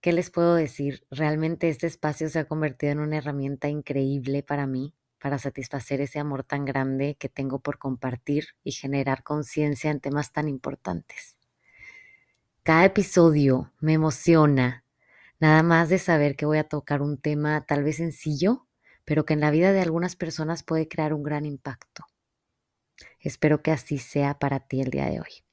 ¿Qué les puedo decir? Realmente este espacio se ha convertido en una herramienta increíble para mí, para satisfacer ese amor tan grande que tengo por compartir y generar conciencia en temas tan importantes. Cada episodio me emociona, nada más de saber que voy a tocar un tema tal vez sencillo, pero que en la vida de algunas personas puede crear un gran impacto. Espero que así sea para ti el día de hoy.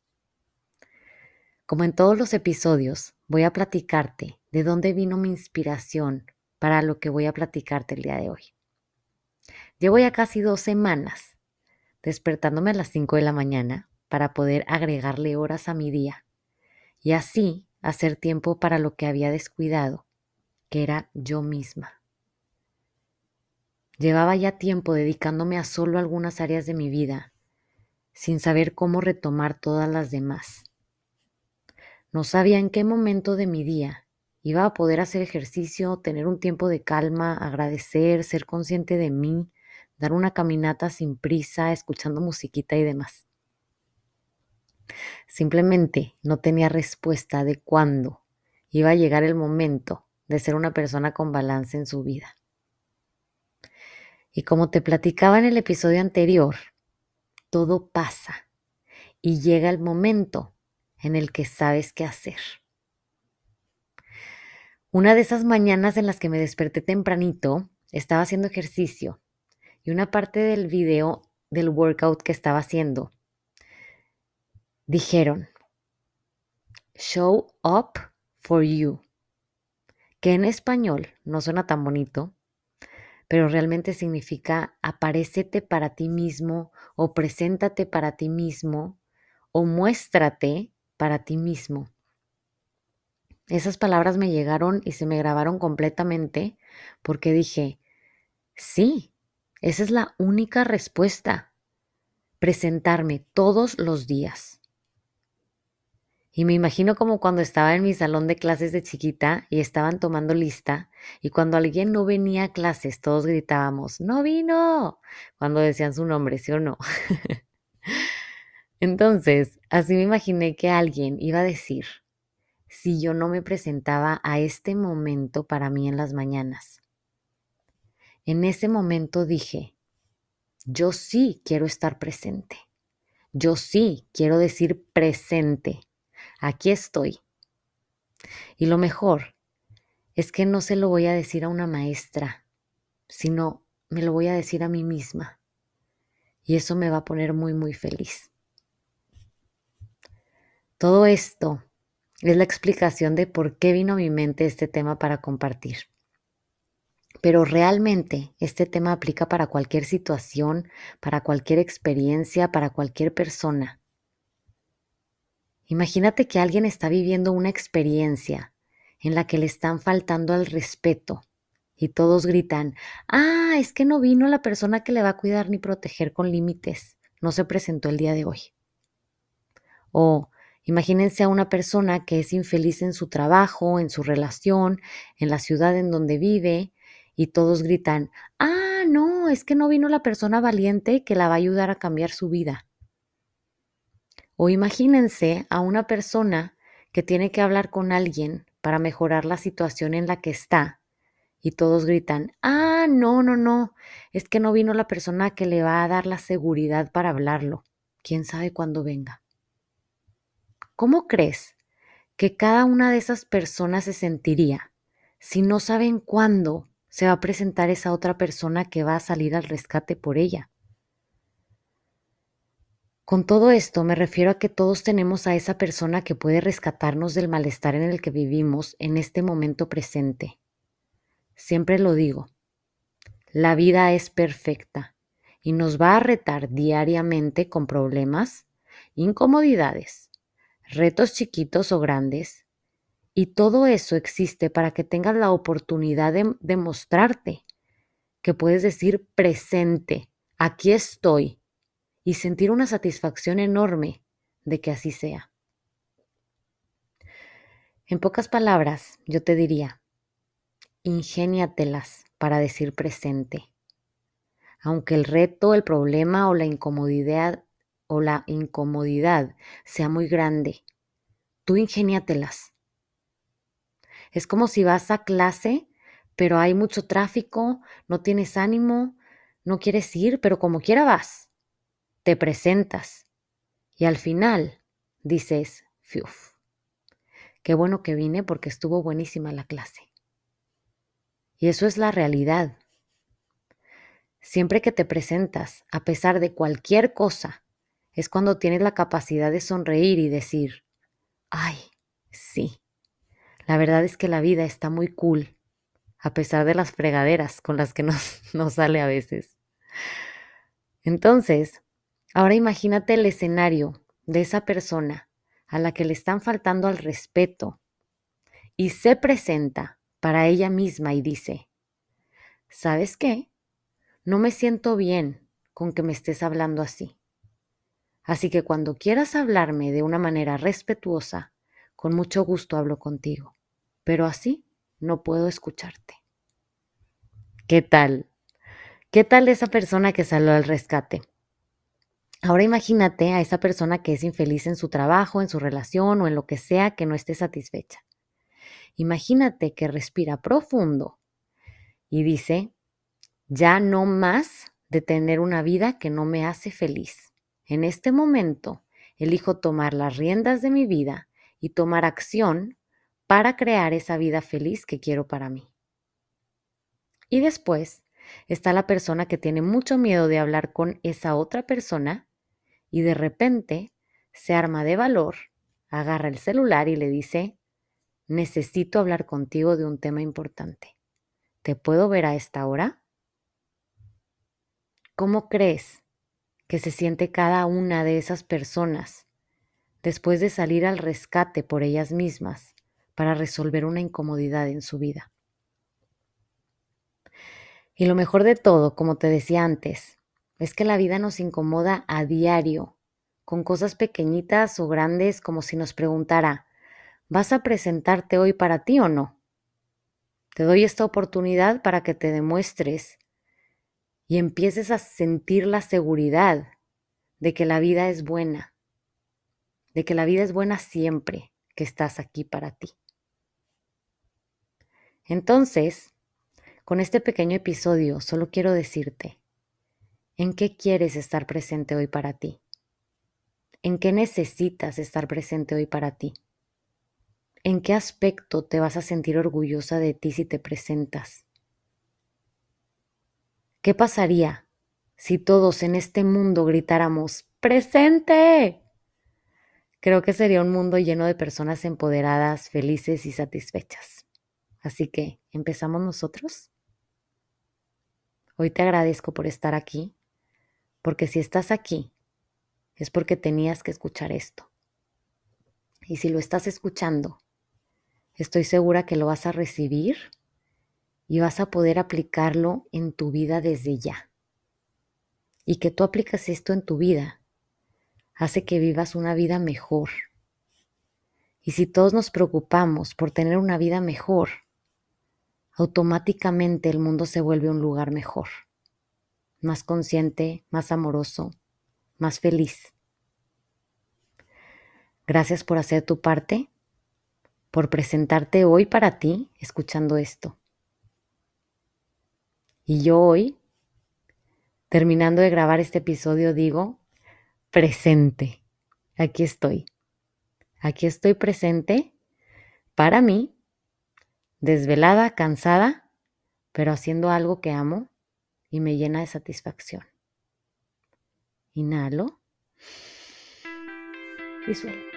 Como en todos los episodios, voy a platicarte de dónde vino mi inspiración para lo que voy a platicarte el día de hoy. Llevo ya casi dos semanas despertándome a las 5 de la mañana para poder agregarle horas a mi día y así hacer tiempo para lo que había descuidado, que era yo misma. Llevaba ya tiempo dedicándome a solo algunas áreas de mi vida, sin saber cómo retomar todas las demás. No sabía en qué momento de mi día iba a poder hacer ejercicio, tener un tiempo de calma, agradecer, ser consciente de mí, dar una caminata sin prisa, escuchando musiquita y demás. Simplemente no tenía respuesta de cuándo iba a llegar el momento de ser una persona con balance en su vida. Y como te platicaba en el episodio anterior, todo pasa y llega el momento en el que sabes qué hacer. Una de esas mañanas en las que me desperté tempranito, estaba haciendo ejercicio y una parte del video del workout que estaba haciendo dijeron, show up for you, que en español no suena tan bonito, pero realmente significa aparécete para ti mismo o preséntate para ti mismo o muéstrate para ti mismo. Esas palabras me llegaron y se me grabaron completamente porque dije, sí, esa es la única respuesta. Presentarme todos los días. Y me imagino como cuando estaba en mi salón de clases de chiquita y estaban tomando lista y cuando alguien no venía a clases todos gritábamos, no vino, cuando decían su nombre, ¿sí o no? Entonces, así me imaginé que alguien iba a decir, si yo no me presentaba a este momento para mí en las mañanas. En ese momento dije, yo sí quiero estar presente. Yo sí quiero decir presente. Aquí estoy. Y lo mejor es que no se lo voy a decir a una maestra, sino me lo voy a decir a mí misma. Y eso me va a poner muy, muy feliz. Todo esto es la explicación de por qué vino a mi mente este tema para compartir. Pero realmente este tema aplica para cualquier situación, para cualquier experiencia, para cualquier persona. Imagínate que alguien está viviendo una experiencia en la que le están faltando al respeto y todos gritan, ah, es que no vino la persona que le va a cuidar ni proteger con límites, no se presentó el día de hoy. O Imagínense a una persona que es infeliz en su trabajo, en su relación, en la ciudad en donde vive, y todos gritan, ah, no, es que no vino la persona valiente que la va a ayudar a cambiar su vida. O imagínense a una persona que tiene que hablar con alguien para mejorar la situación en la que está, y todos gritan, ah, no, no, no, es que no vino la persona que le va a dar la seguridad para hablarlo. ¿Quién sabe cuándo venga? ¿Cómo crees que cada una de esas personas se sentiría si no saben cuándo se va a presentar esa otra persona que va a salir al rescate por ella? Con todo esto me refiero a que todos tenemos a esa persona que puede rescatarnos del malestar en el que vivimos en este momento presente. Siempre lo digo, la vida es perfecta y nos va a retar diariamente con problemas, incomodidades, retos chiquitos o grandes, y todo eso existe para que tengas la oportunidad de demostrarte que puedes decir presente, aquí estoy, y sentir una satisfacción enorme de que así sea. En pocas palabras, yo te diría, ingéniatelas para decir presente. Aunque el reto, el problema o la incomodidad o la incomodidad sea muy grande, tú ingéniatelas. Es como si vas a clase, pero hay mucho tráfico, no tienes ánimo, no quieres ir, pero como quiera vas te presentas y al final dices, fiuf, qué bueno que vine porque estuvo buenísima la clase. Y eso es la realidad. Siempre que te presentas, a pesar de cualquier cosa, es cuando tienes la capacidad de sonreír y decir, ay, sí, la verdad es que la vida está muy cool, a pesar de las fregaderas con las que nos, nos sale a veces. Entonces, Ahora imagínate el escenario de esa persona a la que le están faltando al respeto y se presenta para ella misma y dice, ¿sabes qué? No me siento bien con que me estés hablando así. Así que cuando quieras hablarme de una manera respetuosa, con mucho gusto hablo contigo, pero así no puedo escucharte. ¿Qué tal? ¿Qué tal esa persona que salió al rescate? Ahora imagínate a esa persona que es infeliz en su trabajo, en su relación o en lo que sea que no esté satisfecha. Imagínate que respira profundo y dice, ya no más de tener una vida que no me hace feliz. En este momento elijo tomar las riendas de mi vida y tomar acción para crear esa vida feliz que quiero para mí. Y después está la persona que tiene mucho miedo de hablar con esa otra persona y de repente se arma de valor, agarra el celular y le dice, necesito hablar contigo de un tema importante. ¿Te puedo ver a esta hora? ¿Cómo crees que se siente cada una de esas personas después de salir al rescate por ellas mismas para resolver una incomodidad en su vida? Y lo mejor de todo, como te decía antes, es que la vida nos incomoda a diario, con cosas pequeñitas o grandes como si nos preguntara, ¿vas a presentarte hoy para ti o no? Te doy esta oportunidad para que te demuestres y empieces a sentir la seguridad de que la vida es buena, de que la vida es buena siempre que estás aquí para ti. Entonces, con este pequeño episodio solo quiero decirte, ¿En qué quieres estar presente hoy para ti? ¿En qué necesitas estar presente hoy para ti? ¿En qué aspecto te vas a sentir orgullosa de ti si te presentas? ¿Qué pasaría si todos en este mundo gritáramos presente? Creo que sería un mundo lleno de personas empoderadas, felices y satisfechas. Así que, ¿empezamos nosotros? Hoy te agradezco por estar aquí porque si estás aquí, es porque tenías que escuchar esto. Y si lo estás escuchando, estoy segura que lo vas a recibir y vas a poder aplicarlo en tu vida desde ya. Y que tú aplicas esto en tu vida hace que vivas una vida mejor. Y si todos nos preocupamos por tener una vida mejor, automáticamente el mundo se vuelve un lugar mejor más consciente, más amoroso, más feliz. Gracias por hacer tu parte, por presentarte hoy para ti escuchando esto. Y yo hoy, terminando de grabar este episodio, digo, presente. Aquí estoy. Aquí estoy presente para mí, desvelada, cansada, pero haciendo algo que amo y me llena de satisfacción. Inhalo y suelto.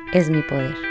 es mi poder.